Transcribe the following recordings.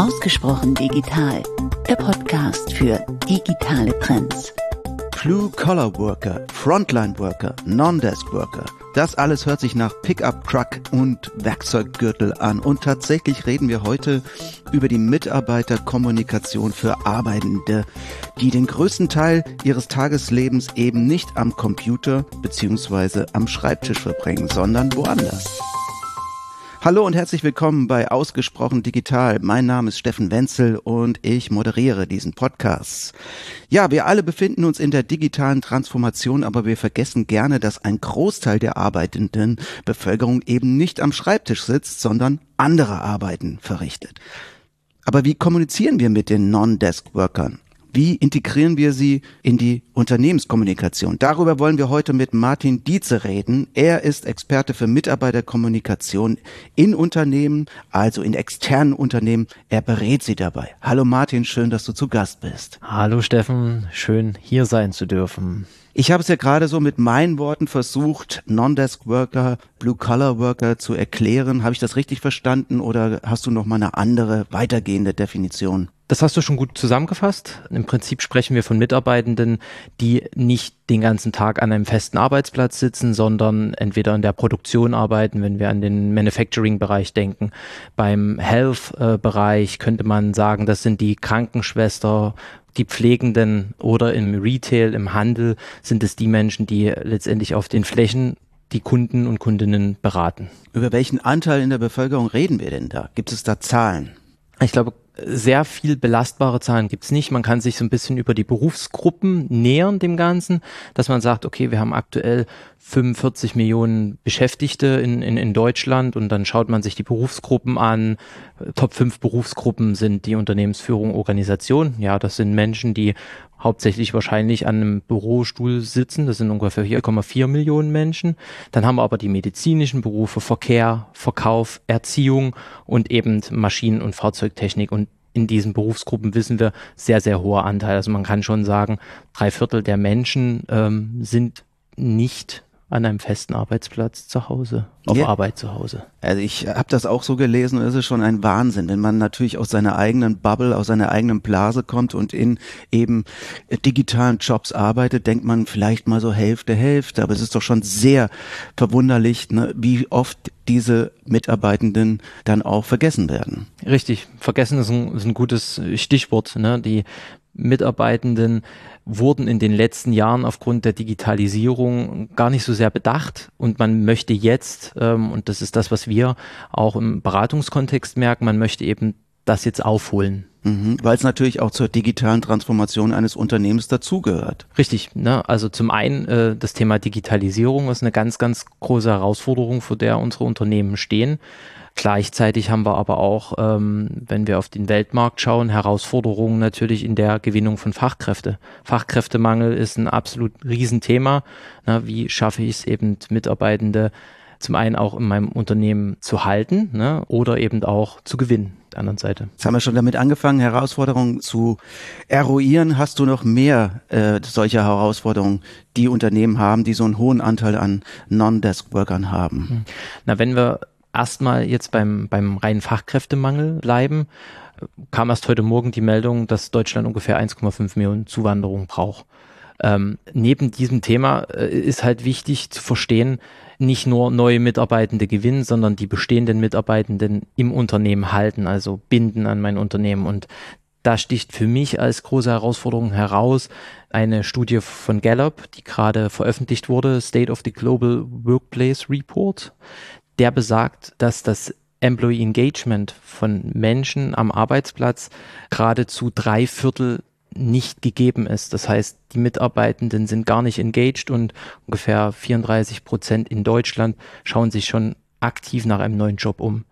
Ausgesprochen digital, der Podcast für digitale Trends. Blue-Collar Worker, Frontline Worker, Non-Desk Worker. Das alles hört sich nach Pickup Truck und Werkzeuggürtel an. Und tatsächlich reden wir heute über die Mitarbeiterkommunikation für Arbeitende, die den größten Teil ihres Tageslebens eben nicht am Computer beziehungsweise am Schreibtisch verbringen, sondern woanders. Hallo und herzlich willkommen bei Ausgesprochen Digital. Mein Name ist Steffen Wenzel und ich moderiere diesen Podcast. Ja, wir alle befinden uns in der digitalen Transformation, aber wir vergessen gerne, dass ein Großteil der arbeitenden Bevölkerung eben nicht am Schreibtisch sitzt, sondern andere Arbeiten verrichtet. Aber wie kommunizieren wir mit den Non-Desk-Workern? Wie integrieren wir sie in die Unternehmenskommunikation? Darüber wollen wir heute mit Martin Dietze reden. Er ist Experte für Mitarbeiterkommunikation in Unternehmen, also in externen Unternehmen. Er berät sie dabei. Hallo Martin, schön, dass du zu Gast bist. Hallo Steffen, schön hier sein zu dürfen. Ich habe es ja gerade so mit meinen Worten versucht, Non-Desk-Worker, Blue-Collar-Worker zu erklären. Habe ich das richtig verstanden oder hast du noch mal eine andere, weitergehende Definition? Das hast du schon gut zusammengefasst. Im Prinzip sprechen wir von Mitarbeitenden, die nicht den ganzen Tag an einem festen Arbeitsplatz sitzen, sondern entweder in der Produktion arbeiten, wenn wir an den Manufacturing-Bereich denken. Beim Health-Bereich könnte man sagen, das sind die Krankenschwester, die Pflegenden oder im Retail, im Handel sind es die Menschen, die letztendlich auf den Flächen die Kunden und Kundinnen beraten. Über welchen Anteil in der Bevölkerung reden wir denn da? Gibt es da Zahlen? Ich glaube, sehr viel belastbare Zahlen gibt's nicht. Man kann sich so ein bisschen über die Berufsgruppen nähern dem Ganzen, dass man sagt, okay, wir haben aktuell 45 Millionen Beschäftigte in, in, in Deutschland und dann schaut man sich die Berufsgruppen an. Top 5 Berufsgruppen sind die Unternehmensführung, Organisation. Ja, das sind Menschen, die hauptsächlich wahrscheinlich an einem Bürostuhl sitzen. Das sind ungefähr 4,4 Millionen Menschen. Dann haben wir aber die medizinischen Berufe, Verkehr, Verkauf, Erziehung und eben Maschinen- und Fahrzeugtechnik. Und in diesen Berufsgruppen wissen wir sehr, sehr hoher Anteil. Also man kann schon sagen, drei Viertel der Menschen ähm, sind nicht an einem festen Arbeitsplatz zu Hause, auf yeah. Arbeit zu Hause. Also ich habe das auch so gelesen und es ist schon ein Wahnsinn, wenn man natürlich aus seiner eigenen Bubble, aus seiner eigenen Blase kommt und in eben digitalen Jobs arbeitet, denkt man vielleicht mal so Hälfte, Hälfte, aber es ist doch schon sehr verwunderlich, ne, wie oft diese Mitarbeitenden dann auch vergessen werden. Richtig, vergessen ist ein, ist ein gutes Stichwort. Ne? Die Mitarbeitenden wurden in den letzten Jahren aufgrund der Digitalisierung gar nicht so sehr bedacht und man möchte jetzt, ähm, und das ist das, was wir auch im Beratungskontext merken, man möchte eben das jetzt aufholen. Mhm, Weil es natürlich auch zur digitalen Transformation eines Unternehmens dazugehört. Richtig. Ne? Also zum einen äh, das Thema Digitalisierung ist eine ganz, ganz große Herausforderung, vor der unsere Unternehmen stehen. Gleichzeitig haben wir aber auch, ähm, wenn wir auf den Weltmarkt schauen, Herausforderungen natürlich in der Gewinnung von Fachkräfte. Fachkräftemangel ist ein absolut Riesenthema. Na, wie schaffe ich es eben, Mitarbeitende zum einen auch in meinem Unternehmen zu halten ne, oder eben auch zu gewinnen, der anderen Seite. Jetzt haben wir schon damit angefangen, Herausforderungen zu eruieren. Hast du noch mehr äh, solcher Herausforderungen, die Unternehmen haben, die so einen hohen Anteil an Non-Desk-Workern haben? Na, wenn wir erstmal jetzt beim, beim reinen Fachkräftemangel bleiben, kam erst heute Morgen die Meldung, dass Deutschland ungefähr 1,5 Millionen Zuwanderung braucht. Ähm, neben diesem Thema äh, ist halt wichtig zu verstehen, nicht nur neue Mitarbeitende gewinnen, sondern die bestehenden Mitarbeitenden im Unternehmen halten, also binden an mein Unternehmen. Und da sticht für mich als große Herausforderung heraus eine Studie von Gallup, die gerade veröffentlicht wurde, State of the Global Workplace Report der besagt, dass das Employee Engagement von Menschen am Arbeitsplatz geradezu drei Viertel nicht gegeben ist. Das heißt, die Mitarbeitenden sind gar nicht engaged und ungefähr 34 Prozent in Deutschland schauen sich schon aktiv nach einem neuen Job um.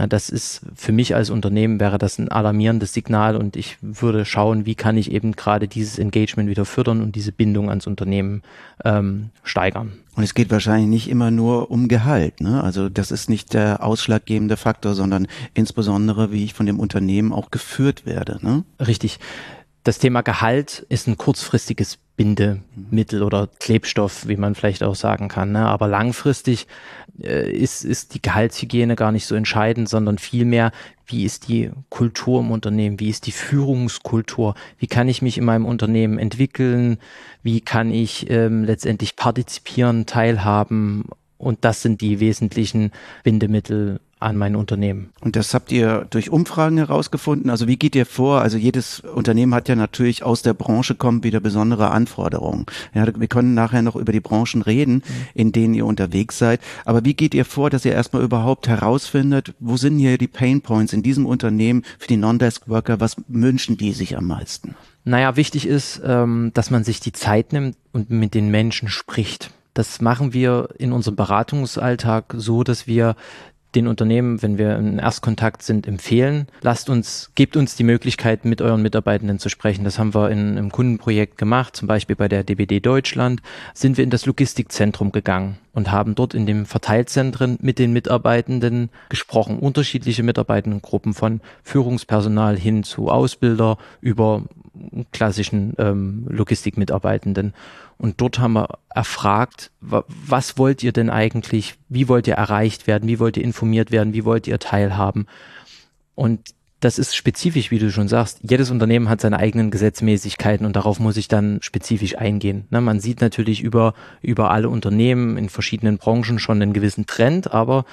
Na, das ist für mich als Unternehmen wäre das ein alarmierendes Signal und ich würde schauen, wie kann ich eben gerade dieses Engagement wieder fördern und diese Bindung ans Unternehmen ähm, steigern. Und es geht wahrscheinlich nicht immer nur um Gehalt. Ne? Also das ist nicht der ausschlaggebende Faktor, sondern insbesondere, wie ich von dem Unternehmen auch geführt werde. Ne? Richtig das Thema Gehalt ist ein kurzfristiges Bindemittel oder Klebstoff, wie man vielleicht auch sagen kann. Ne? Aber langfristig äh, ist, ist die Gehaltshygiene gar nicht so entscheidend, sondern vielmehr, wie ist die Kultur im Unternehmen, wie ist die Führungskultur, wie kann ich mich in meinem Unternehmen entwickeln, wie kann ich ähm, letztendlich partizipieren, teilhaben. Und das sind die wesentlichen Bindemittel an mein Unternehmen. Und das habt ihr durch Umfragen herausgefunden? Also wie geht ihr vor? Also jedes Unternehmen hat ja natürlich aus der Branche kommen wieder besondere Anforderungen. Ja, wir können nachher noch über die Branchen reden, in denen ihr unterwegs seid. Aber wie geht ihr vor, dass ihr erstmal überhaupt herausfindet, wo sind hier die Pain Points in diesem Unternehmen für die Non-Desk Worker? Was wünschen die sich am meisten? Naja, wichtig ist, ähm, dass man sich die Zeit nimmt und mit den Menschen spricht. Das machen wir in unserem Beratungsalltag so, dass wir den Unternehmen, wenn wir in Erstkontakt sind, empfehlen. Lasst uns, gebt uns die Möglichkeit, mit euren Mitarbeitenden zu sprechen. Das haben wir in, im Kundenprojekt gemacht, zum Beispiel bei der DBD Deutschland, sind wir in das Logistikzentrum gegangen und haben dort in den Verteilzentren mit den Mitarbeitenden gesprochen. Unterschiedliche Mitarbeitendengruppen von Führungspersonal hin zu Ausbilder über klassischen ähm, Logistikmitarbeitenden. Und dort haben wir erfragt, was wollt ihr denn eigentlich, wie wollt ihr erreicht werden, wie wollt ihr informiert werden, wie wollt ihr teilhaben? Und das ist spezifisch, wie du schon sagst. Jedes Unternehmen hat seine eigenen Gesetzmäßigkeiten und darauf muss ich dann spezifisch eingehen. Na, man sieht natürlich über, über alle Unternehmen in verschiedenen Branchen schon einen gewissen Trend, aber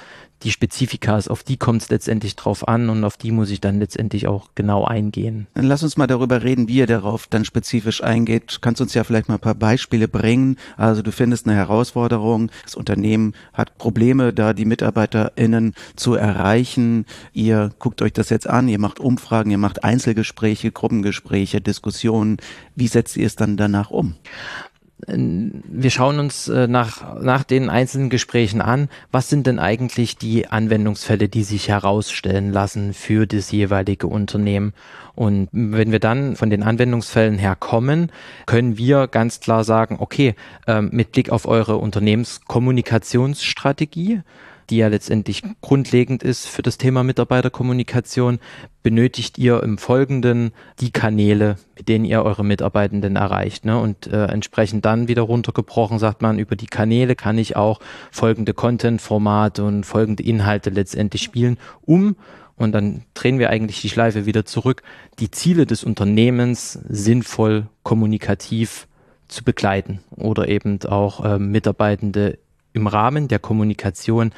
die Spezifikas, auf die kommt es letztendlich drauf an und auf die muss ich dann letztendlich auch genau eingehen. Dann lass uns mal darüber reden, wie ihr darauf dann spezifisch eingeht. Kannst uns ja vielleicht mal ein paar Beispiele bringen. Also du findest eine Herausforderung, das Unternehmen hat Probleme, da die MitarbeiterInnen zu erreichen. Ihr guckt euch das jetzt an, ihr macht Umfragen, ihr macht Einzelgespräche, Gruppengespräche, Diskussionen. Wie setzt ihr es dann danach um? Wir schauen uns äh, nach, nach den einzelnen Gesprächen an, was sind denn eigentlich die Anwendungsfälle, die sich herausstellen lassen für das jeweilige Unternehmen. Und wenn wir dann von den Anwendungsfällen her kommen, können wir ganz klar sagen, okay, ähm, mit Blick auf eure Unternehmenskommunikationsstrategie, die ja letztendlich grundlegend ist für das Thema Mitarbeiterkommunikation, benötigt ihr im Folgenden die Kanäle, mit denen ihr eure Mitarbeitenden erreicht. Ne? Und äh, entsprechend dann wieder runtergebrochen sagt man, über die Kanäle kann ich auch folgende Content-Formate und folgende Inhalte letztendlich spielen, um und dann drehen wir eigentlich die Schleife wieder zurück, die Ziele des Unternehmens sinnvoll kommunikativ zu begleiten oder eben auch äh, Mitarbeitende im Rahmen der Kommunikation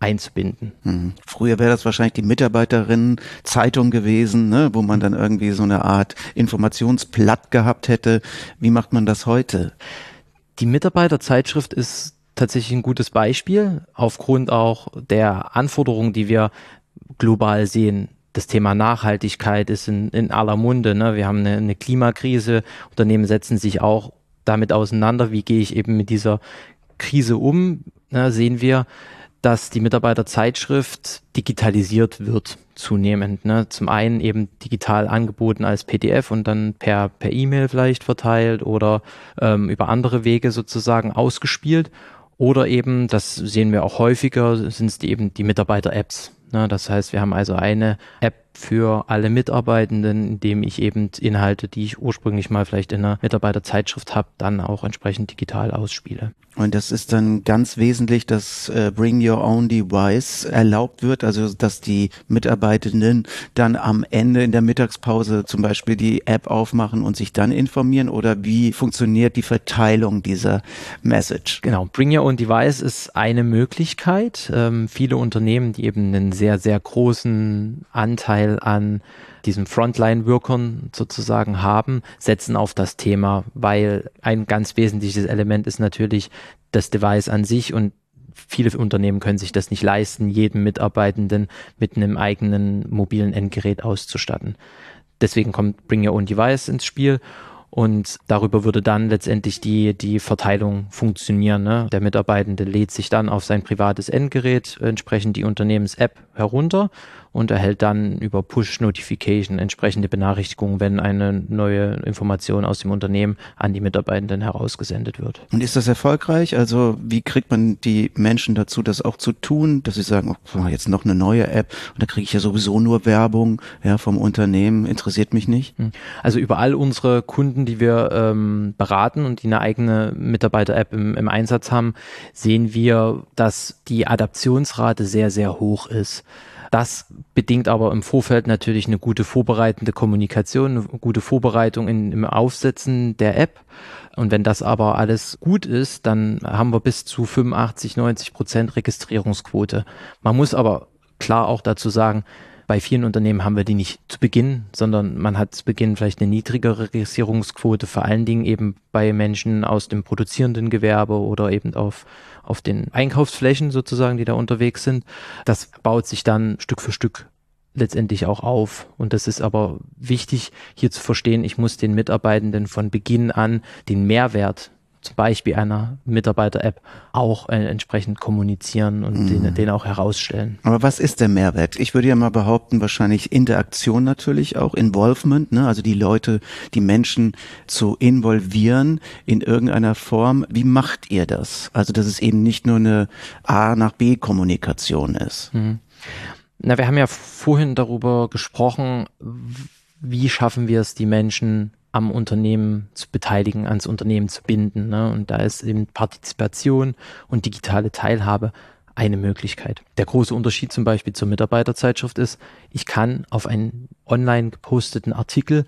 einzubinden. Mhm. Früher wäre das wahrscheinlich die Mitarbeiterinnen-Zeitung gewesen, ne, wo man dann irgendwie so eine Art Informationsblatt gehabt hätte. Wie macht man das heute? Die Mitarbeiterzeitschrift ist tatsächlich ein gutes Beispiel, aufgrund auch der Anforderungen, die wir global sehen. Das Thema Nachhaltigkeit ist in, in aller Munde. Ne? Wir haben eine, eine Klimakrise. Unternehmen setzen sich auch damit auseinander, wie gehe ich eben mit dieser Krise um. Ne? Sehen wir, dass die Mitarbeiterzeitschrift digitalisiert wird zunehmend. Ne? Zum einen eben digital angeboten als PDF und dann per per E-Mail vielleicht verteilt oder ähm, über andere Wege sozusagen ausgespielt. Oder eben, das sehen wir auch häufiger, sind es eben die Mitarbeiter-Apps. Ne? Das heißt, wir haben also eine App für alle Mitarbeitenden, indem ich eben Inhalte, die ich ursprünglich mal vielleicht in einer Mitarbeiterzeitschrift habe, dann auch entsprechend digital ausspiele. Und das ist dann ganz wesentlich, dass äh, Bring Your Own Device erlaubt wird, also dass die Mitarbeitenden dann am Ende in der Mittagspause zum Beispiel die App aufmachen und sich dann informieren oder wie funktioniert die Verteilung dieser Message? Genau, Bring Your Own Device ist eine Möglichkeit. Ähm, viele Unternehmen, die eben einen sehr, sehr großen Anteil Anteil an diesen Frontline-Wirkern sozusagen haben, setzen auf das Thema, weil ein ganz wesentliches Element ist natürlich das Device an sich und viele Unternehmen können sich das nicht leisten, jeden Mitarbeitenden mit einem eigenen mobilen Endgerät auszustatten. Deswegen kommt Bring Your Own Device ins Spiel und darüber würde dann letztendlich die, die Verteilung funktionieren. Ne? Der Mitarbeitende lädt sich dann auf sein privates Endgerät entsprechend die Unternehmens-App herunter und erhält dann über Push-Notification entsprechende Benachrichtigungen, wenn eine neue Information aus dem Unternehmen an die Mitarbeitenden herausgesendet wird. Und ist das erfolgreich? Also wie kriegt man die Menschen dazu, das auch zu tun, dass sie sagen, oh, jetzt noch eine neue App und da kriege ich ja sowieso nur Werbung ja, vom Unternehmen, interessiert mich nicht? Hm. Also über all unsere Kunden, die wir ähm, beraten und die eine eigene Mitarbeiter-App im, im Einsatz haben, sehen wir, dass die Adaptionsrate sehr, sehr hoch ist. Das bedingt aber im Vorfeld natürlich eine gute vorbereitende Kommunikation, eine gute Vorbereitung in, im Aufsetzen der App. Und wenn das aber alles gut ist, dann haben wir bis zu 85, 90 Prozent Registrierungsquote. Man muss aber klar auch dazu sagen, bei vielen Unternehmen haben wir die nicht zu Beginn, sondern man hat zu Beginn vielleicht eine niedrigere Registrierungsquote, vor allen Dingen eben bei Menschen aus dem produzierenden Gewerbe oder eben auf, auf den Einkaufsflächen sozusagen, die da unterwegs sind. Das baut sich dann Stück für Stück letztendlich auch auf. Und das ist aber wichtig, hier zu verstehen, ich muss den Mitarbeitenden von Beginn an den Mehrwert zum Beispiel einer Mitarbeiter-App auch äh, entsprechend kommunizieren und mhm. den, den auch herausstellen. Aber was ist der Mehrwert? Ich würde ja mal behaupten, wahrscheinlich Interaktion natürlich auch, Involvement, ne? also die Leute, die Menschen zu involvieren in irgendeiner Form. Wie macht ihr das? Also, dass es eben nicht nur eine A nach B Kommunikation ist. Mhm. Na, wir haben ja vorhin darüber gesprochen, wie schaffen wir es, die Menschen am Unternehmen zu beteiligen, ans Unternehmen zu binden. Ne? Und da ist eben Partizipation und digitale Teilhabe eine Möglichkeit. Der große Unterschied zum Beispiel zur Mitarbeiterzeitschrift ist, ich kann auf einen online geposteten Artikel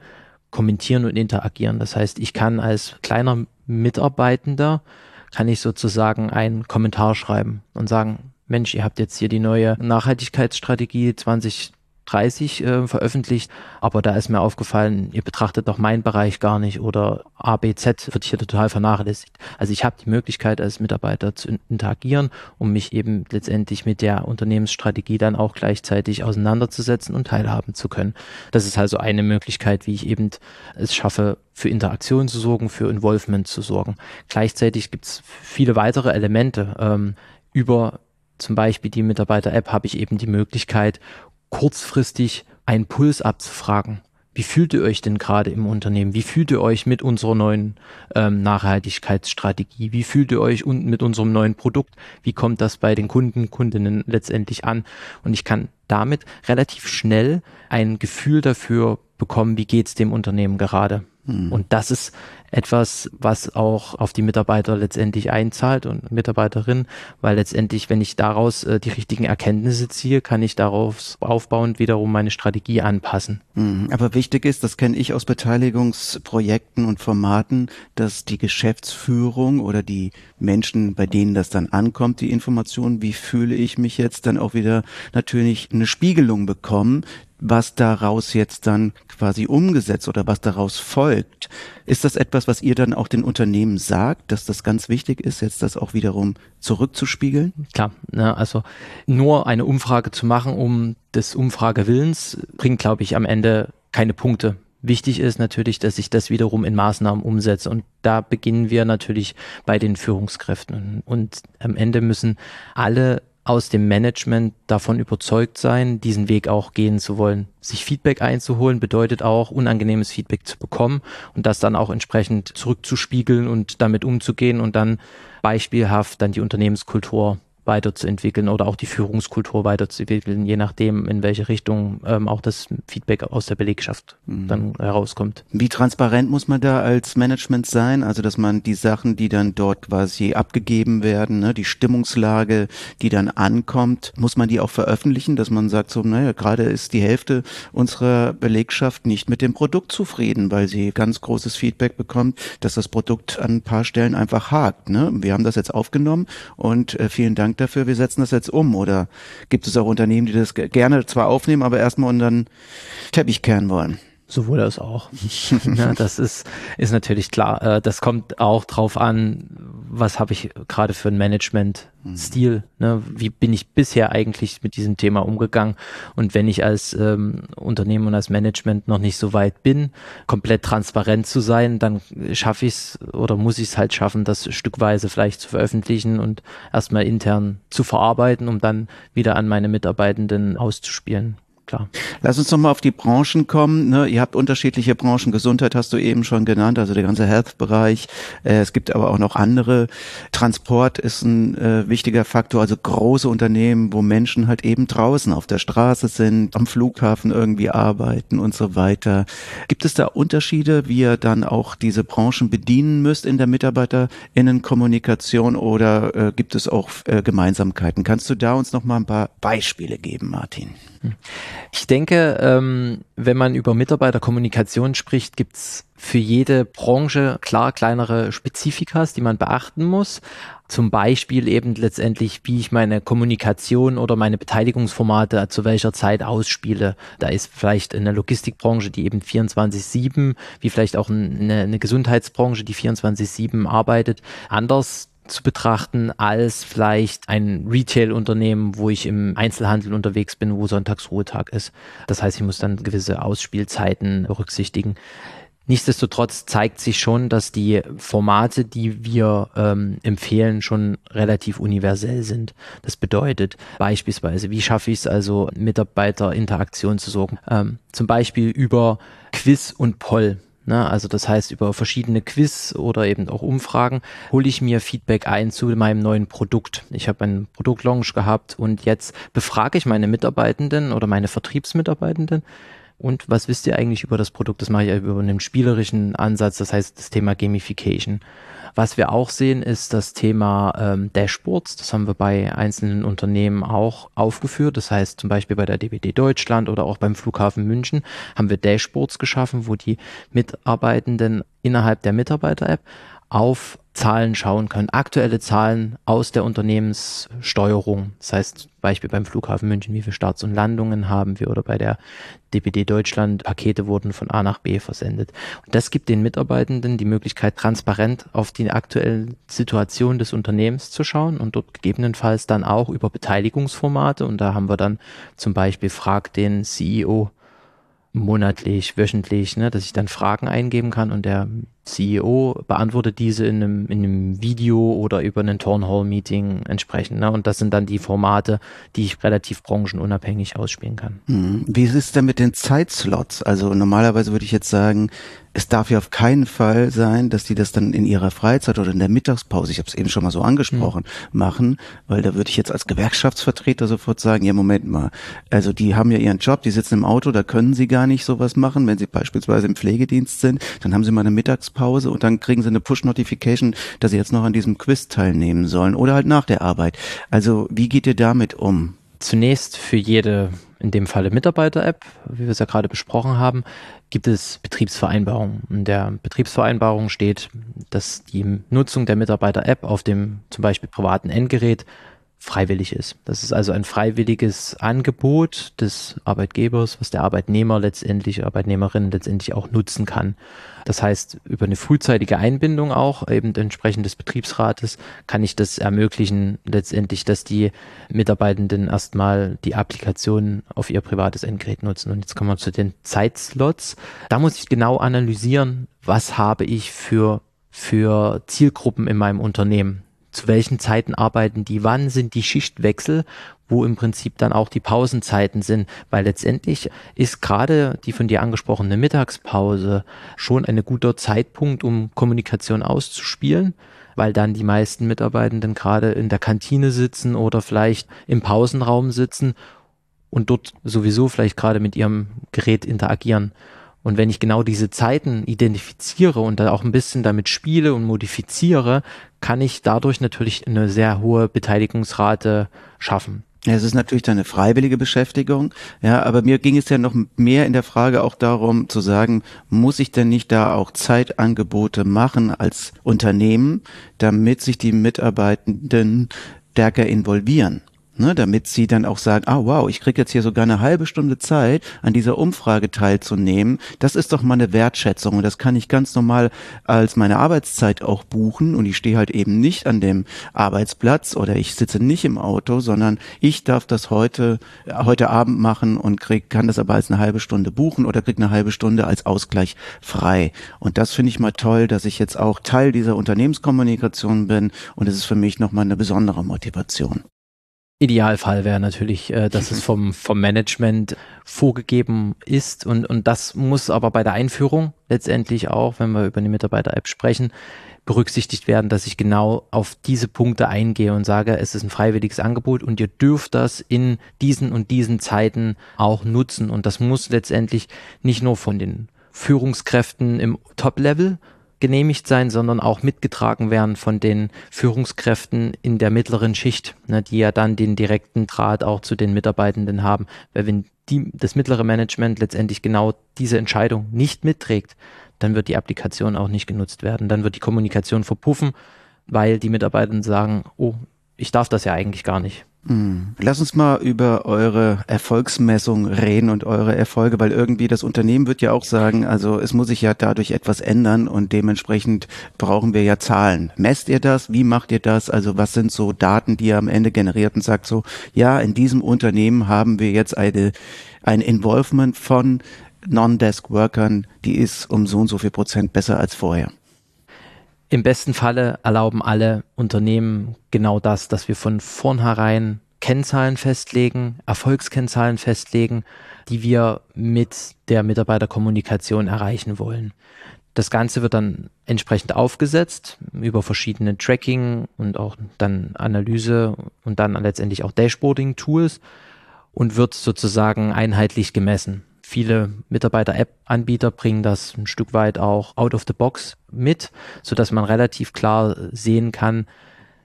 kommentieren und interagieren. Das heißt, ich kann als kleiner Mitarbeitender, kann ich sozusagen einen Kommentar schreiben und sagen, Mensch, ihr habt jetzt hier die neue Nachhaltigkeitsstrategie 20 30 äh, veröffentlicht, aber da ist mir aufgefallen, ihr betrachtet doch meinen Bereich gar nicht oder ABZ wird hier total vernachlässigt. Also ich habe die Möglichkeit als Mitarbeiter zu interagieren, um mich eben letztendlich mit der Unternehmensstrategie dann auch gleichzeitig auseinanderzusetzen und teilhaben zu können. Das ist also eine Möglichkeit, wie ich eben es schaffe, für Interaktion zu sorgen, für Involvement zu sorgen. Gleichzeitig gibt es viele weitere Elemente. Ähm, über zum Beispiel die Mitarbeiter-App habe ich eben die Möglichkeit, kurzfristig einen Puls abzufragen. Wie fühlt ihr euch denn gerade im Unternehmen? Wie fühlt ihr euch mit unserer neuen ähm, Nachhaltigkeitsstrategie? Wie fühlt ihr euch und mit unserem neuen Produkt? Wie kommt das bei den Kunden, Kundinnen letztendlich an? Und ich kann damit relativ schnell ein Gefühl dafür bekommen, wie geht's dem Unternehmen gerade. Hm. Und das ist etwas, was auch auf die Mitarbeiter letztendlich einzahlt und Mitarbeiterinnen, weil letztendlich, wenn ich daraus äh, die richtigen Erkenntnisse ziehe, kann ich darauf aufbauend wiederum meine Strategie anpassen. Hm. Aber wichtig ist, das kenne ich aus Beteiligungsprojekten und Formaten, dass die Geschäftsführung oder die Menschen, bei denen das dann ankommt, die Information, wie fühle ich mich jetzt, dann auch wieder natürlich eine Spiegelung bekommen, was daraus jetzt dann quasi umgesetzt oder was daraus folgt. Ist das etwas, was ihr dann auch den Unternehmen sagt, dass das ganz wichtig ist, jetzt das auch wiederum zurückzuspiegeln? Klar, ne, also nur eine Umfrage zu machen, um des Umfragewillens, bringt, glaube ich, am Ende keine Punkte. Wichtig ist natürlich, dass ich das wiederum in Maßnahmen umsetze. Und da beginnen wir natürlich bei den Führungskräften. Und am Ende müssen alle aus dem Management davon überzeugt sein, diesen Weg auch gehen zu wollen. Sich Feedback einzuholen bedeutet auch, unangenehmes Feedback zu bekommen und das dann auch entsprechend zurückzuspiegeln und damit umzugehen und dann beispielhaft dann die Unternehmenskultur weiterzuentwickeln oder auch die Führungskultur weiterzuentwickeln, je nachdem, in welche Richtung ähm, auch das Feedback aus der Belegschaft mhm. dann herauskommt. Wie transparent muss man da als Management sein? Also, dass man die Sachen, die dann dort quasi abgegeben werden, ne, die Stimmungslage, die dann ankommt, muss man die auch veröffentlichen, dass man sagt so, naja, gerade ist die Hälfte unserer Belegschaft nicht mit dem Produkt zufrieden, weil sie ganz großes Feedback bekommt, dass das Produkt an ein paar Stellen einfach hakt. Ne? Wir haben das jetzt aufgenommen und äh, vielen Dank dafür, wir setzen das jetzt um? Oder gibt es auch Unternehmen, die das gerne zwar aufnehmen, aber erstmal unter den Teppich kehren wollen? Sowohl als auch. ja, das ist, ist natürlich klar. Äh, das kommt auch drauf an, was habe ich gerade für einen Management-Stil. Ne? Wie bin ich bisher eigentlich mit diesem Thema umgegangen? Und wenn ich als ähm, Unternehmen und als Management noch nicht so weit bin, komplett transparent zu sein, dann schaffe ich es oder muss ich es halt schaffen, das stückweise vielleicht zu veröffentlichen und erstmal intern zu verarbeiten, um dann wieder an meine Mitarbeitenden auszuspielen. Klar. Lass uns nochmal auf die Branchen kommen. Ne? Ihr habt unterschiedliche Branchen. Gesundheit hast du eben schon genannt, also der ganze Health-Bereich. Äh, es gibt aber auch noch andere. Transport ist ein äh, wichtiger Faktor, also große Unternehmen, wo Menschen halt eben draußen auf der Straße sind, am Flughafen irgendwie arbeiten und so weiter. Gibt es da Unterschiede, wie ihr dann auch diese Branchen bedienen müsst in der Mitarbeiterinnenkommunikation oder äh, gibt es auch äh, Gemeinsamkeiten? Kannst du da uns noch mal ein paar Beispiele geben, Martin? Ich denke, ähm, wenn man über Mitarbeiterkommunikation spricht, gibt's für jede Branche klar kleinere Spezifikas, die man beachten muss. Zum Beispiel eben letztendlich, wie ich meine Kommunikation oder meine Beteiligungsformate zu welcher Zeit ausspiele. Da ist vielleicht eine Logistikbranche, die eben 24-7, wie vielleicht auch eine, eine Gesundheitsbranche, die 24-7 arbeitet, anders zu betrachten als vielleicht ein Retail-Unternehmen, wo ich im Einzelhandel unterwegs bin, wo Sonntagsruhetag ist. Das heißt, ich muss dann gewisse Ausspielzeiten berücksichtigen. Nichtsdestotrotz zeigt sich schon, dass die Formate, die wir ähm, empfehlen, schon relativ universell sind. Das bedeutet beispielsweise, wie schaffe ich es also, Mitarbeiterinteraktion zu sorgen? Ähm, zum Beispiel über Quiz und Poll. Ne? Also das heißt, über verschiedene Quiz oder eben auch Umfragen hole ich mir Feedback ein zu meinem neuen Produkt. Ich habe einen Produktlaunch gehabt und jetzt befrage ich meine Mitarbeitenden oder meine Vertriebsmitarbeitenden. Und was wisst ihr eigentlich über das Produkt? Das mache ich über einen spielerischen Ansatz, das heißt das Thema Gamification. Was wir auch sehen, ist das Thema ähm, Dashboards. Das haben wir bei einzelnen Unternehmen auch aufgeführt. Das heißt zum Beispiel bei der DBD Deutschland oder auch beim Flughafen München haben wir Dashboards geschaffen, wo die Mitarbeitenden innerhalb der Mitarbeiter-App auf Zahlen schauen können, aktuelle Zahlen aus der Unternehmenssteuerung. Das heißt, Beispiel beim Flughafen München, wie viele Starts und Landungen haben wir oder bei der DPD Deutschland, Pakete wurden von A nach B versendet. Und das gibt den Mitarbeitenden die Möglichkeit, transparent auf die aktuelle Situation des Unternehmens zu schauen und dort gegebenenfalls dann auch über Beteiligungsformate. Und da haben wir dann zum Beispiel Frag den CEO monatlich, wöchentlich, ne, dass ich dann Fragen eingeben kann und der CEO beantwortet diese in einem, in einem Video oder über einen Town Hall Meeting entsprechend. Ne? Und das sind dann die Formate, die ich relativ branchenunabhängig ausspielen kann. Hm. Wie ist es denn mit den Zeitslots? Also normalerweise würde ich jetzt sagen, es darf ja auf keinen Fall sein, dass die das dann in ihrer Freizeit oder in der Mittagspause, ich habe es eben schon mal so angesprochen, mhm. machen, weil da würde ich jetzt als Gewerkschaftsvertreter sofort sagen, ja Moment mal, also die haben ja ihren Job, die sitzen im Auto, da können sie gar nicht sowas machen, wenn sie beispielsweise im Pflegedienst sind, dann haben sie mal eine Mittagspause und dann kriegen sie eine Push-Notification, dass sie jetzt noch an diesem Quiz teilnehmen sollen oder halt nach der Arbeit. Also wie geht ihr damit um? Zunächst für jede in dem Falle Mitarbeiter-App, wie wir es ja gerade besprochen haben, gibt es Betriebsvereinbarungen. In der Betriebsvereinbarung steht, dass die Nutzung der Mitarbeiter-App auf dem zum Beispiel privaten Endgerät freiwillig ist. Das ist also ein freiwilliges Angebot des Arbeitgebers, was der Arbeitnehmer letztendlich, Arbeitnehmerin letztendlich auch nutzen kann. Das heißt, über eine frühzeitige Einbindung auch eben entsprechend des Betriebsrates kann ich das ermöglichen, letztendlich, dass die Mitarbeitenden erstmal die Applikation auf ihr privates Endgerät nutzen. Und jetzt kommen wir zu den Zeitslots. Da muss ich genau analysieren, was habe ich für, für Zielgruppen in meinem Unternehmen zu welchen Zeiten arbeiten die, wann sind die Schichtwechsel, wo im Prinzip dann auch die Pausenzeiten sind, weil letztendlich ist gerade die von dir angesprochene Mittagspause schon ein guter Zeitpunkt, um Kommunikation auszuspielen, weil dann die meisten Mitarbeitenden gerade in der Kantine sitzen oder vielleicht im Pausenraum sitzen und dort sowieso vielleicht gerade mit ihrem Gerät interagieren. Und wenn ich genau diese Zeiten identifiziere und da auch ein bisschen damit spiele und modifiziere, kann ich dadurch natürlich eine sehr hohe Beteiligungsrate schaffen. Ja, es ist natürlich eine freiwillige Beschäftigung, ja, aber mir ging es ja noch mehr in der Frage auch darum zu sagen, muss ich denn nicht da auch Zeitangebote machen als Unternehmen, damit sich die Mitarbeitenden stärker involvieren? Ne, damit sie dann auch sagen, ah wow, ich kriege jetzt hier sogar eine halbe Stunde Zeit, an dieser Umfrage teilzunehmen. Das ist doch mal eine Wertschätzung und das kann ich ganz normal als meine Arbeitszeit auch buchen und ich stehe halt eben nicht an dem Arbeitsplatz oder ich sitze nicht im Auto, sondern ich darf das heute heute Abend machen und krieg, kann das aber als eine halbe Stunde buchen oder krieg eine halbe Stunde als Ausgleich frei. Und das finde ich mal toll, dass ich jetzt auch Teil dieser Unternehmenskommunikation bin und es ist für mich nochmal eine besondere Motivation. Idealfall wäre natürlich, äh, dass es vom, vom Management vorgegeben ist und, und das muss aber bei der Einführung letztendlich auch, wenn wir über die Mitarbeiter-App sprechen, berücksichtigt werden, dass ich genau auf diese Punkte eingehe und sage, es ist ein freiwilliges Angebot und ihr dürft das in diesen und diesen Zeiten auch nutzen. Und das muss letztendlich nicht nur von den Führungskräften im Top-Level genehmigt sein, sondern auch mitgetragen werden von den Führungskräften in der mittleren Schicht, ne, die ja dann den direkten Draht auch zu den Mitarbeitenden haben. Weil wenn die, das mittlere Management letztendlich genau diese Entscheidung nicht mitträgt, dann wird die Applikation auch nicht genutzt werden. Dann wird die Kommunikation verpuffen, weil die Mitarbeitenden sagen, oh, ich darf das ja eigentlich gar nicht. Hm. Lass uns mal über eure Erfolgsmessung reden und eure Erfolge, weil irgendwie das Unternehmen wird ja auch sagen, also es muss sich ja dadurch etwas ändern und dementsprechend brauchen wir ja Zahlen. Messt ihr das? Wie macht ihr das? Also was sind so Daten, die ihr am Ende generiert und sagt so, ja, in diesem Unternehmen haben wir jetzt eine, ein Involvement von Non-Desk-Workern, die ist um so und so viel Prozent besser als vorher. Im besten Falle erlauben alle Unternehmen genau das, dass wir von vornherein Kennzahlen festlegen, Erfolgskennzahlen festlegen, die wir mit der Mitarbeiterkommunikation erreichen wollen. Das Ganze wird dann entsprechend aufgesetzt über verschiedene Tracking und auch dann Analyse und dann letztendlich auch Dashboarding-Tools und wird sozusagen einheitlich gemessen. Viele Mitarbeiter-App-Anbieter bringen das ein Stück weit auch out of the box mit, so dass man relativ klar sehen kann,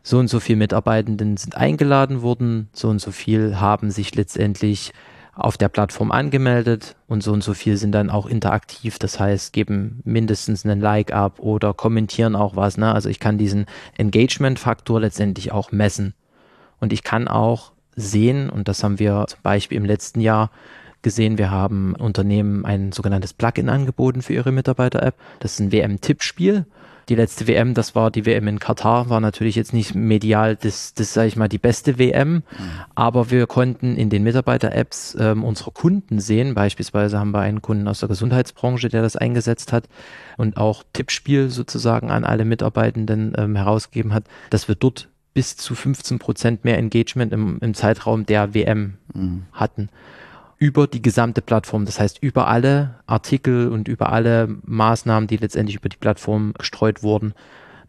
so und so viele Mitarbeitenden sind eingeladen worden, so und so viel haben sich letztendlich auf der Plattform angemeldet und so und so viel sind dann auch interaktiv, das heißt, geben mindestens einen Like ab oder kommentieren auch was. Ne? Also ich kann diesen Engagement-Faktor letztendlich auch messen. Und ich kann auch sehen, und das haben wir zum Beispiel im letzten Jahr gesehen, wir haben Unternehmen ein sogenanntes Plugin angeboten für ihre Mitarbeiter-App. Das ist ein WM-Tippspiel. Die letzte WM, das war die WM in Katar, war natürlich jetzt nicht medial das, das sage ich mal, die beste WM, mhm. aber wir konnten in den Mitarbeiter-Apps ähm, unsere Kunden sehen. Beispielsweise haben wir einen Kunden aus der Gesundheitsbranche, der das eingesetzt hat und auch Tippspiel sozusagen an alle Mitarbeitenden ähm, herausgegeben hat, dass wir dort bis zu 15 Prozent mehr Engagement im, im Zeitraum der WM mhm. hatten über die gesamte Plattform. Das heißt, über alle Artikel und über alle Maßnahmen, die letztendlich über die Plattform gestreut wurden.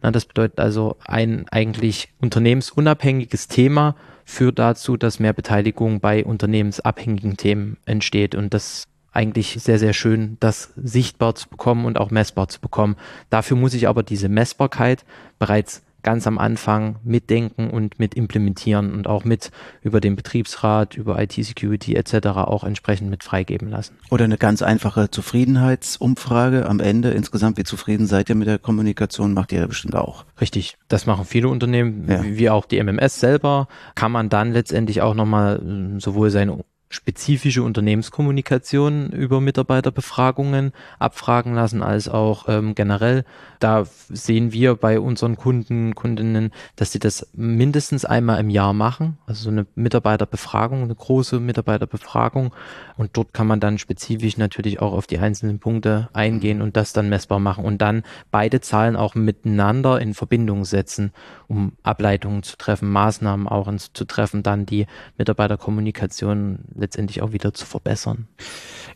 Na, das bedeutet also ein eigentlich unternehmensunabhängiges Thema führt dazu, dass mehr Beteiligung bei unternehmensabhängigen Themen entsteht und das eigentlich sehr, sehr schön, das sichtbar zu bekommen und auch messbar zu bekommen. Dafür muss ich aber diese Messbarkeit bereits ganz am Anfang mitdenken und mit implementieren und auch mit über den Betriebsrat, über IT-Security etc. auch entsprechend mit freigeben lassen. Oder eine ganz einfache Zufriedenheitsumfrage am Ende. Insgesamt, wie zufrieden seid ihr mit der Kommunikation, macht ihr ja bestimmt auch. Richtig, das machen viele Unternehmen, ja. wie auch die MMS selber. Kann man dann letztendlich auch nochmal äh, sowohl seine spezifische Unternehmenskommunikation über Mitarbeiterbefragungen abfragen lassen, als auch ähm, generell. Da sehen wir bei unseren Kunden, Kundinnen, dass sie das mindestens einmal im Jahr machen. Also so eine Mitarbeiterbefragung, eine große Mitarbeiterbefragung. Und dort kann man dann spezifisch natürlich auch auf die einzelnen Punkte eingehen und das dann messbar machen und dann beide Zahlen auch miteinander in Verbindung setzen, um Ableitungen zu treffen, Maßnahmen auch zu treffen, dann die Mitarbeiterkommunikation letztendlich auch wieder zu verbessern.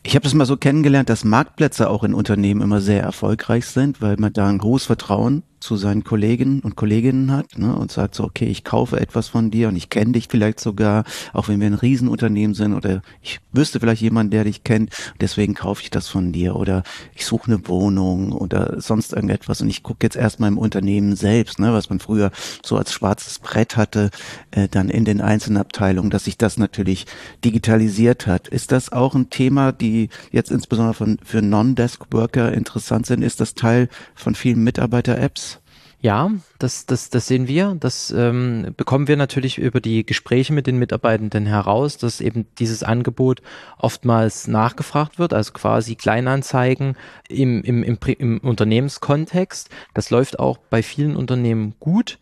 Ich habe das mal so kennengelernt, dass Marktplätze auch in Unternehmen immer sehr erfolgreich sind, weil man da ein großes Vertrauen zu seinen Kolleginnen und Kolleginnen hat ne, und sagt so, okay, ich kaufe etwas von dir und ich kenne dich vielleicht sogar, auch wenn wir ein Riesenunternehmen sind oder ich wüsste vielleicht jemanden, der dich kennt, deswegen kaufe ich das von dir oder ich suche eine Wohnung oder sonst irgendetwas und ich gucke jetzt erstmal im Unternehmen selbst, ne, was man früher so als schwarzes Brett hatte, äh, dann in den einzelnen Abteilungen, dass sich das natürlich digitalisiert hat. Ist das auch ein Thema, die jetzt insbesondere von, für Non-Desk-Worker interessant sind? Ist das Teil von vielen Mitarbeiter-Apps? Ja, das, das, das sehen wir. Das ähm, bekommen wir natürlich über die Gespräche mit den Mitarbeitenden heraus, dass eben dieses Angebot oftmals nachgefragt wird, also quasi Kleinanzeigen im, im, im, im Unternehmenskontext. Das läuft auch bei vielen Unternehmen gut.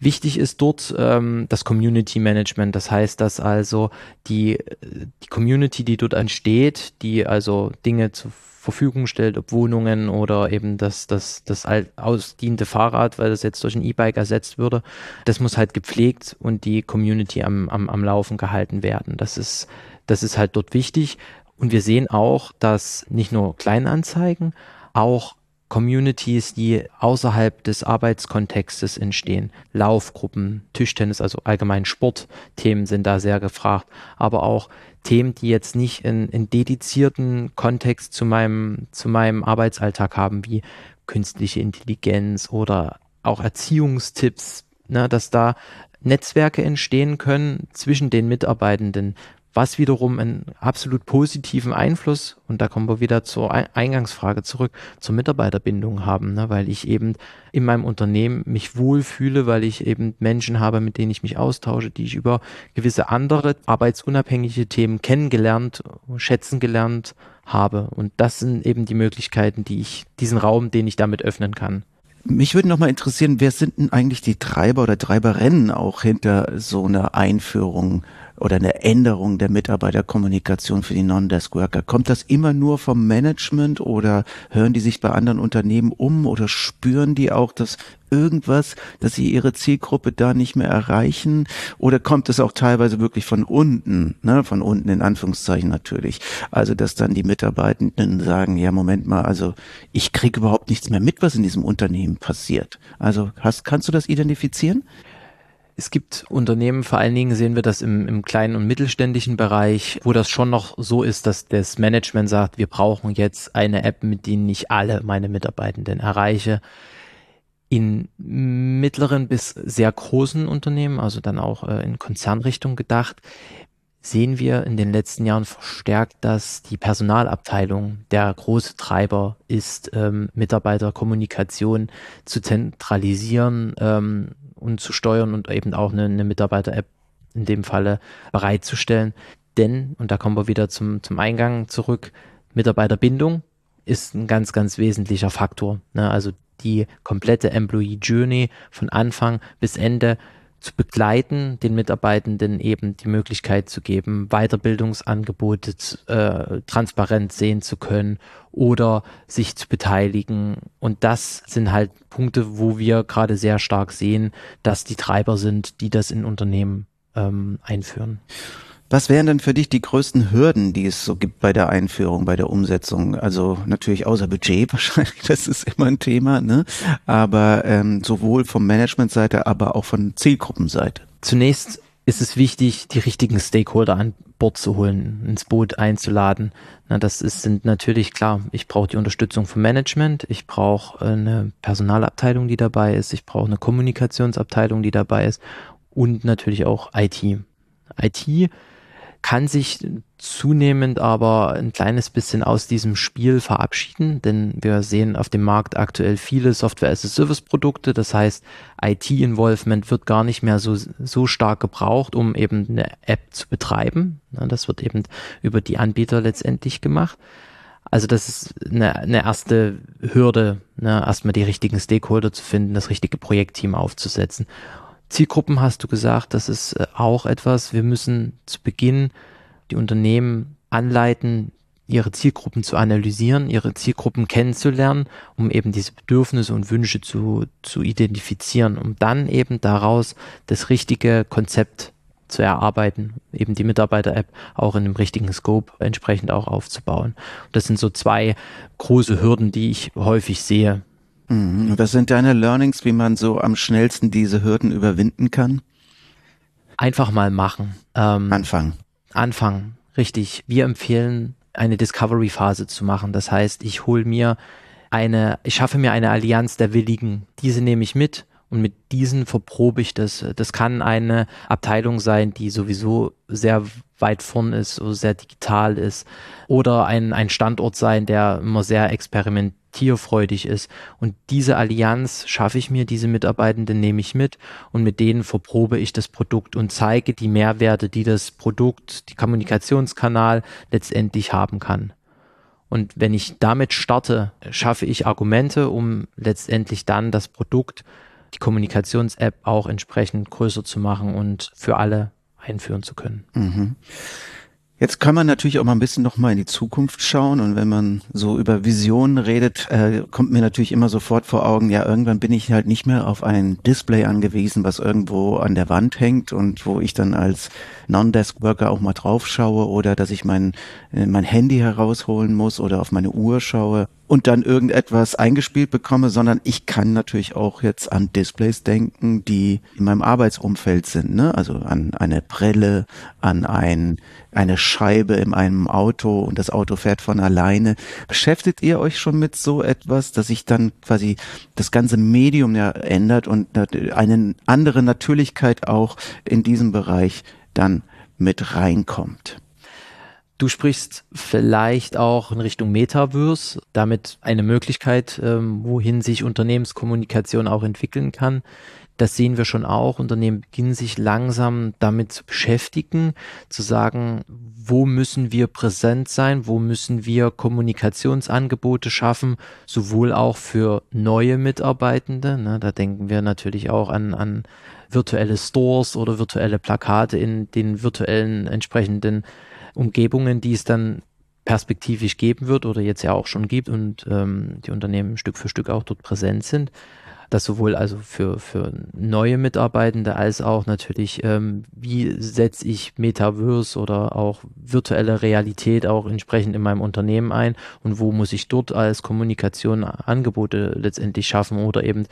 Wichtig ist dort ähm, das Community Management. Das heißt, dass also die, die Community, die dort entsteht, die also Dinge zur Verfügung stellt, ob Wohnungen oder eben das, das, das ausdiente Fahrrad, weil das jetzt durch ein E-Bike ersetzt würde, das muss halt gepflegt und die Community am, am, am Laufen gehalten werden. Das ist, das ist halt dort wichtig. Und wir sehen auch, dass nicht nur Kleinanzeigen, auch Communities, die außerhalb des Arbeitskontextes entstehen. Laufgruppen, Tischtennis, also allgemein Sportthemen sind da sehr gefragt, aber auch Themen, die jetzt nicht in, in dedizierten Kontext zu meinem, zu meinem Arbeitsalltag haben, wie künstliche Intelligenz oder auch Erziehungstipps, ne, dass da Netzwerke entstehen können zwischen den Mitarbeitenden, was wiederum einen absolut positiven Einfluss, und da kommen wir wieder zur Eingangsfrage zurück, zur Mitarbeiterbindung haben, ne? weil ich eben in meinem Unternehmen mich wohlfühle, weil ich eben Menschen habe, mit denen ich mich austausche, die ich über gewisse andere arbeitsunabhängige Themen kennengelernt, schätzen gelernt habe. Und das sind eben die Möglichkeiten, die ich, diesen Raum, den ich damit öffnen kann. Mich würde noch mal interessieren, wer sind denn eigentlich die Treiber oder Treiberinnen auch hinter so einer Einführung oder eine Änderung der Mitarbeiterkommunikation für die Non-Desk-Worker? Kommt das immer nur vom Management oder hören die sich bei anderen Unternehmen um oder spüren die auch, dass irgendwas, dass sie ihre Zielgruppe da nicht mehr erreichen? Oder kommt es auch teilweise wirklich von unten, ne, von unten in Anführungszeichen natürlich? Also, dass dann die Mitarbeitenden sagen, ja, Moment mal, also ich kriege überhaupt nichts mehr mit, was in diesem Unternehmen passiert. Also, hast, kannst du das identifizieren? Es gibt Unternehmen, vor allen Dingen sehen wir das im, im kleinen und mittelständischen Bereich, wo das schon noch so ist, dass das Management sagt, wir brauchen jetzt eine App, mit denen ich alle meine Mitarbeitenden erreiche. In mittleren bis sehr großen Unternehmen, also dann auch äh, in Konzernrichtung gedacht, sehen wir in den letzten Jahren verstärkt, dass die Personalabteilung der große Treiber ist, ähm, Mitarbeiterkommunikation zu zentralisieren, ähm, und zu steuern und eben auch eine, eine Mitarbeiter-App in dem Falle bereitzustellen. Denn, und da kommen wir wieder zum, zum Eingang zurück, Mitarbeiterbindung ist ein ganz, ganz wesentlicher Faktor. Ne? Also die komplette Employee Journey von Anfang bis Ende zu begleiten, den Mitarbeitenden eben die Möglichkeit zu geben, Weiterbildungsangebote äh, transparent sehen zu können oder sich zu beteiligen. Und das sind halt Punkte, wo wir gerade sehr stark sehen, dass die Treiber sind, die das in Unternehmen ähm, einführen. Was wären denn für dich die größten Hürden, die es so gibt bei der Einführung, bei der Umsetzung? Also natürlich außer Budget wahrscheinlich, das ist immer ein Thema, ne? Aber ähm, sowohl vom Managementseite, aber auch von Zielgruppenseite. Zunächst ist es wichtig, die richtigen Stakeholder an Bord zu holen, ins Boot einzuladen. Na, das ist, sind natürlich klar, ich brauche die Unterstützung vom Management, ich brauche eine Personalabteilung, die dabei ist, ich brauche eine Kommunikationsabteilung, die dabei ist und natürlich auch IT. IT kann sich zunehmend aber ein kleines bisschen aus diesem Spiel verabschieden, denn wir sehen auf dem Markt aktuell viele Software-as-a-Service-Produkte. Das heißt, IT-Involvement wird gar nicht mehr so, so stark gebraucht, um eben eine App zu betreiben. Das wird eben über die Anbieter letztendlich gemacht. Also das ist eine, eine erste Hürde, ne, erstmal die richtigen Stakeholder zu finden, das richtige Projektteam aufzusetzen. Zielgruppen hast du gesagt, das ist äh, auch etwas, wir müssen zu Beginn die Unternehmen anleiten, ihre Zielgruppen zu analysieren, ihre Zielgruppen kennenzulernen, um eben diese Bedürfnisse und Wünsche zu, zu identifizieren, um dann eben daraus das richtige Konzept zu erarbeiten, eben die Mitarbeiter-App auch in dem richtigen Scope entsprechend auch aufzubauen. Das sind so zwei große Hürden, die ich häufig sehe, Mhm. Was sind deine Learnings, wie man so am schnellsten diese Hürden überwinden kann? Einfach mal machen. Ähm, anfangen. Anfangen, richtig. Wir empfehlen, eine Discovery-Phase zu machen. Das heißt, ich hole mir eine, ich schaffe mir eine Allianz der Willigen. Diese nehme ich mit und mit diesen verprobe ich das. Das kann eine Abteilung sein, die sowieso sehr weit vorn ist, so sehr digital ist. Oder ein, ein Standort sein, der immer sehr experimentierfreudig ist. Und diese Allianz schaffe ich mir, diese Mitarbeitenden nehme ich mit und mit denen verprobe ich das Produkt und zeige die Mehrwerte, die das Produkt, die Kommunikationskanal letztendlich haben kann. Und wenn ich damit starte, schaffe ich Argumente, um letztendlich dann das Produkt die Kommunikations-App auch entsprechend größer zu machen und für alle einführen zu können. Mhm. Jetzt kann man natürlich auch mal ein bisschen noch mal in die Zukunft schauen und wenn man so über Visionen redet, äh, kommt mir natürlich immer sofort vor Augen, ja, irgendwann bin ich halt nicht mehr auf ein Display angewiesen, was irgendwo an der Wand hängt und wo ich dann als Non-Desk-Worker auch mal drauf schaue oder dass ich mein, äh, mein Handy herausholen muss oder auf meine Uhr schaue und dann irgendetwas eingespielt bekomme, sondern ich kann natürlich auch jetzt an Displays denken, die in meinem Arbeitsumfeld sind, ne? Also an eine Brille, an ein, eine Scheibe in einem Auto und das Auto fährt von alleine. Beschäftigt ihr euch schon mit so etwas, dass sich dann quasi das ganze Medium ja ändert und eine andere Natürlichkeit auch in diesem Bereich dann mit reinkommt? Du sprichst vielleicht auch in Richtung Metaverse, damit eine Möglichkeit, ähm, wohin sich Unternehmenskommunikation auch entwickeln kann. Das sehen wir schon auch. Unternehmen beginnen sich langsam damit zu beschäftigen, zu sagen, wo müssen wir präsent sein, wo müssen wir Kommunikationsangebote schaffen, sowohl auch für neue Mitarbeitende. Ne, da denken wir natürlich auch an, an virtuelle Stores oder virtuelle Plakate in den virtuellen entsprechenden Umgebungen, die es dann perspektivisch geben wird oder jetzt ja auch schon gibt und ähm, die Unternehmen Stück für Stück auch dort präsent sind das sowohl also für, für neue Mitarbeitende als auch natürlich, ähm, wie setze ich Metaverse oder auch virtuelle Realität auch entsprechend in meinem Unternehmen ein und wo muss ich dort als Kommunikation Angebote letztendlich schaffen oder eben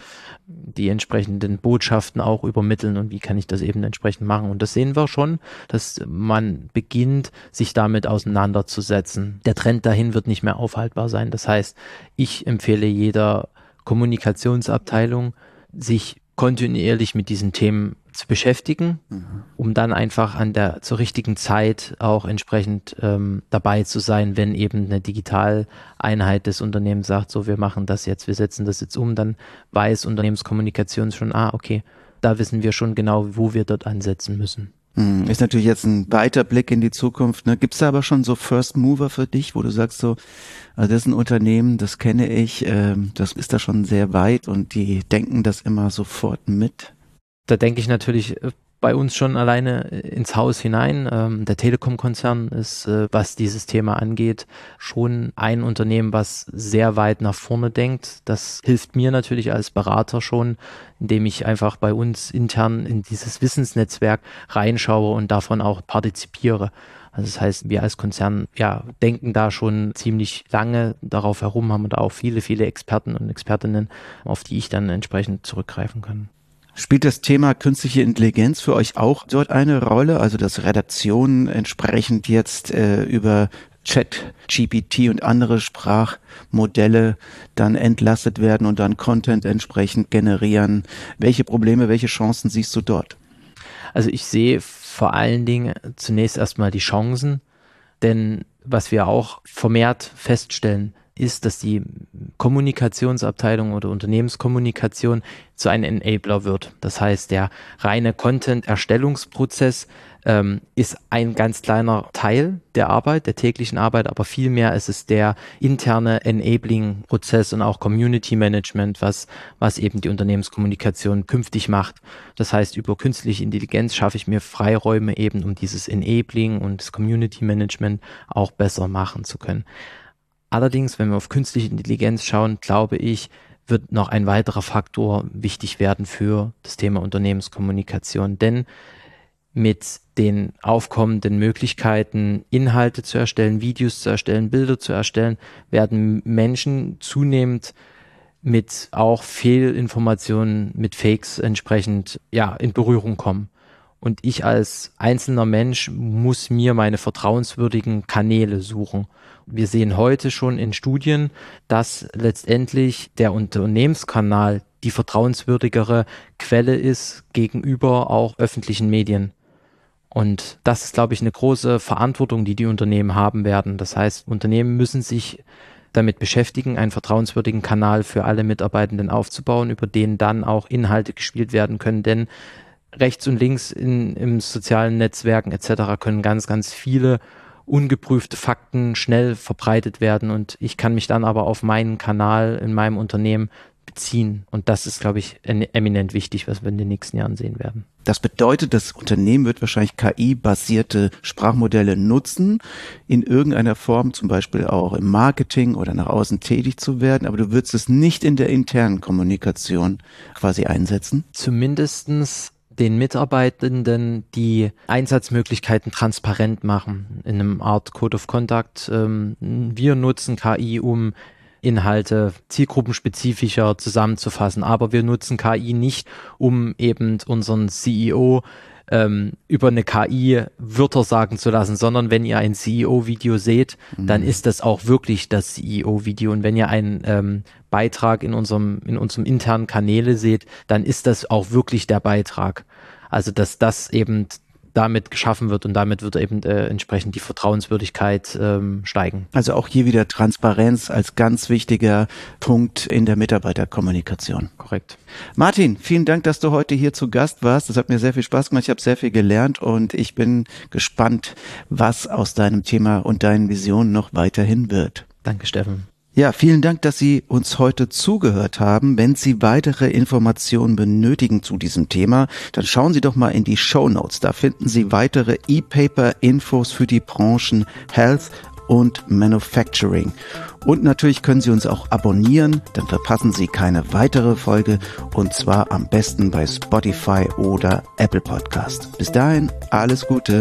die entsprechenden Botschaften auch übermitteln und wie kann ich das eben entsprechend machen. Und das sehen wir schon, dass man beginnt, sich damit auseinanderzusetzen. Der Trend dahin wird nicht mehr aufhaltbar sein. Das heißt, ich empfehle jeder Kommunikationsabteilung, sich kontinuierlich mit diesen Themen zu beschäftigen, mhm. um dann einfach an der zur richtigen Zeit auch entsprechend ähm, dabei zu sein, wenn eben eine Digitaleinheit des Unternehmens sagt, so wir machen das jetzt, wir setzen das jetzt um, dann weiß Unternehmenskommunikation schon, ah, okay, da wissen wir schon genau, wo wir dort ansetzen müssen. Hm, ist natürlich jetzt ein weiter Blick in die Zukunft. Ne? Gibt es da aber schon so First Mover für dich, wo du sagst so, also das ist ein Unternehmen, das kenne ich, ähm, das ist da schon sehr weit und die denken das immer sofort mit? Da denke ich natürlich äh, bei uns schon alleine ins Haus hinein. Ähm, der Telekom-Konzern ist, äh, was dieses Thema angeht, schon ein Unternehmen, was sehr weit nach vorne denkt. Das hilft mir natürlich als Berater schon, indem ich einfach bei uns intern in dieses Wissensnetzwerk reinschaue und davon auch partizipiere. Also das heißt, wir als Konzern ja, denken da schon ziemlich lange darauf herum, haben da auch viele, viele Experten und Expertinnen, auf die ich dann entsprechend zurückgreifen kann. Spielt das Thema künstliche Intelligenz für euch auch dort eine Rolle? Also dass Redaktionen entsprechend jetzt äh, über Chat, GPT und andere Sprachmodelle dann entlastet werden und dann Content entsprechend generieren. Welche Probleme, welche Chancen siehst du dort? Also ich sehe vor allen Dingen zunächst erstmal die Chancen, denn was wir auch vermehrt feststellen, ist, dass die Kommunikationsabteilung oder Unternehmenskommunikation zu einem Enabler wird. Das heißt, der reine Content-Erstellungsprozess ähm, ist ein ganz kleiner Teil der Arbeit, der täglichen Arbeit, aber vielmehr ist es der interne Enabling-Prozess und auch Community-Management, was, was eben die Unternehmenskommunikation künftig macht. Das heißt, über künstliche Intelligenz schaffe ich mir Freiräume eben, um dieses Enabling und das Community-Management auch besser machen zu können. Allerdings, wenn wir auf künstliche Intelligenz schauen, glaube ich, wird noch ein weiterer Faktor wichtig werden für das Thema Unternehmenskommunikation. Denn mit den aufkommenden Möglichkeiten, Inhalte zu erstellen, Videos zu erstellen, Bilder zu erstellen, werden Menschen zunehmend mit auch Fehlinformationen, mit Fakes entsprechend ja, in Berührung kommen. Und ich als einzelner Mensch muss mir meine vertrauenswürdigen Kanäle suchen. Wir sehen heute schon in Studien, dass letztendlich der Unternehmenskanal die vertrauenswürdigere Quelle ist gegenüber auch öffentlichen Medien. Und das ist, glaube ich, eine große Verantwortung, die die Unternehmen haben werden. Das heißt, Unternehmen müssen sich damit beschäftigen, einen vertrauenswürdigen Kanal für alle Mitarbeitenden aufzubauen, über den dann auch Inhalte gespielt werden können. Denn rechts und links in, im sozialen Netzwerken etc. können ganz, ganz viele ungeprüfte Fakten schnell verbreitet werden und ich kann mich dann aber auf meinen Kanal in meinem Unternehmen beziehen. Und das ist, glaube ich, eminent wichtig, was wir in den nächsten Jahren sehen werden. Das bedeutet, das Unternehmen wird wahrscheinlich KI-basierte Sprachmodelle nutzen, in irgendeiner Form, zum Beispiel auch im Marketing oder nach außen tätig zu werden, aber du würdest es nicht in der internen Kommunikation quasi einsetzen? Zumindestens den Mitarbeitenden die Einsatzmöglichkeiten transparent machen in einem Art Code of Conduct. Ähm, wir nutzen KI, um Inhalte zielgruppenspezifischer zusammenzufassen, aber wir nutzen KI nicht, um eben unseren CEO ähm, über eine KI Wörter sagen zu lassen, sondern wenn ihr ein CEO-Video seht, mhm. dann ist das auch wirklich das CEO-Video. Und wenn ihr einen ähm, Beitrag in unserem, in unserem internen Kanäle seht, dann ist das auch wirklich der Beitrag. Also dass das eben damit geschaffen wird und damit wird eben äh, entsprechend die Vertrauenswürdigkeit ähm, steigen. Also auch hier wieder Transparenz als ganz wichtiger Punkt in der Mitarbeiterkommunikation. Korrekt. Martin, vielen Dank, dass du heute hier zu Gast warst. Das hat mir sehr viel Spaß gemacht. Ich habe sehr viel gelernt und ich bin gespannt, was aus deinem Thema und deinen Visionen noch weiterhin wird. Danke, Steffen. Ja, vielen Dank, dass Sie uns heute zugehört haben. Wenn Sie weitere Informationen benötigen zu diesem Thema, dann schauen Sie doch mal in die Show Notes. Da finden Sie weitere E-Paper-Infos für die Branchen Health und Manufacturing. Und natürlich können Sie uns auch abonnieren, dann verpassen Sie keine weitere Folge und zwar am besten bei Spotify oder Apple Podcast. Bis dahin, alles Gute.